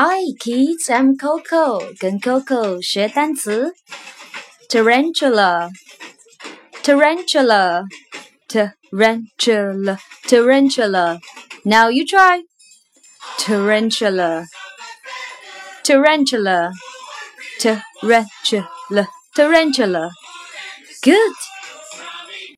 Hi kids, I'm Coco，跟 Coco 学单词。Tarantula, tarantula, tarantula, tarantula. Now you try. Tarantula, tarantula, tarantula, tarantula. Good.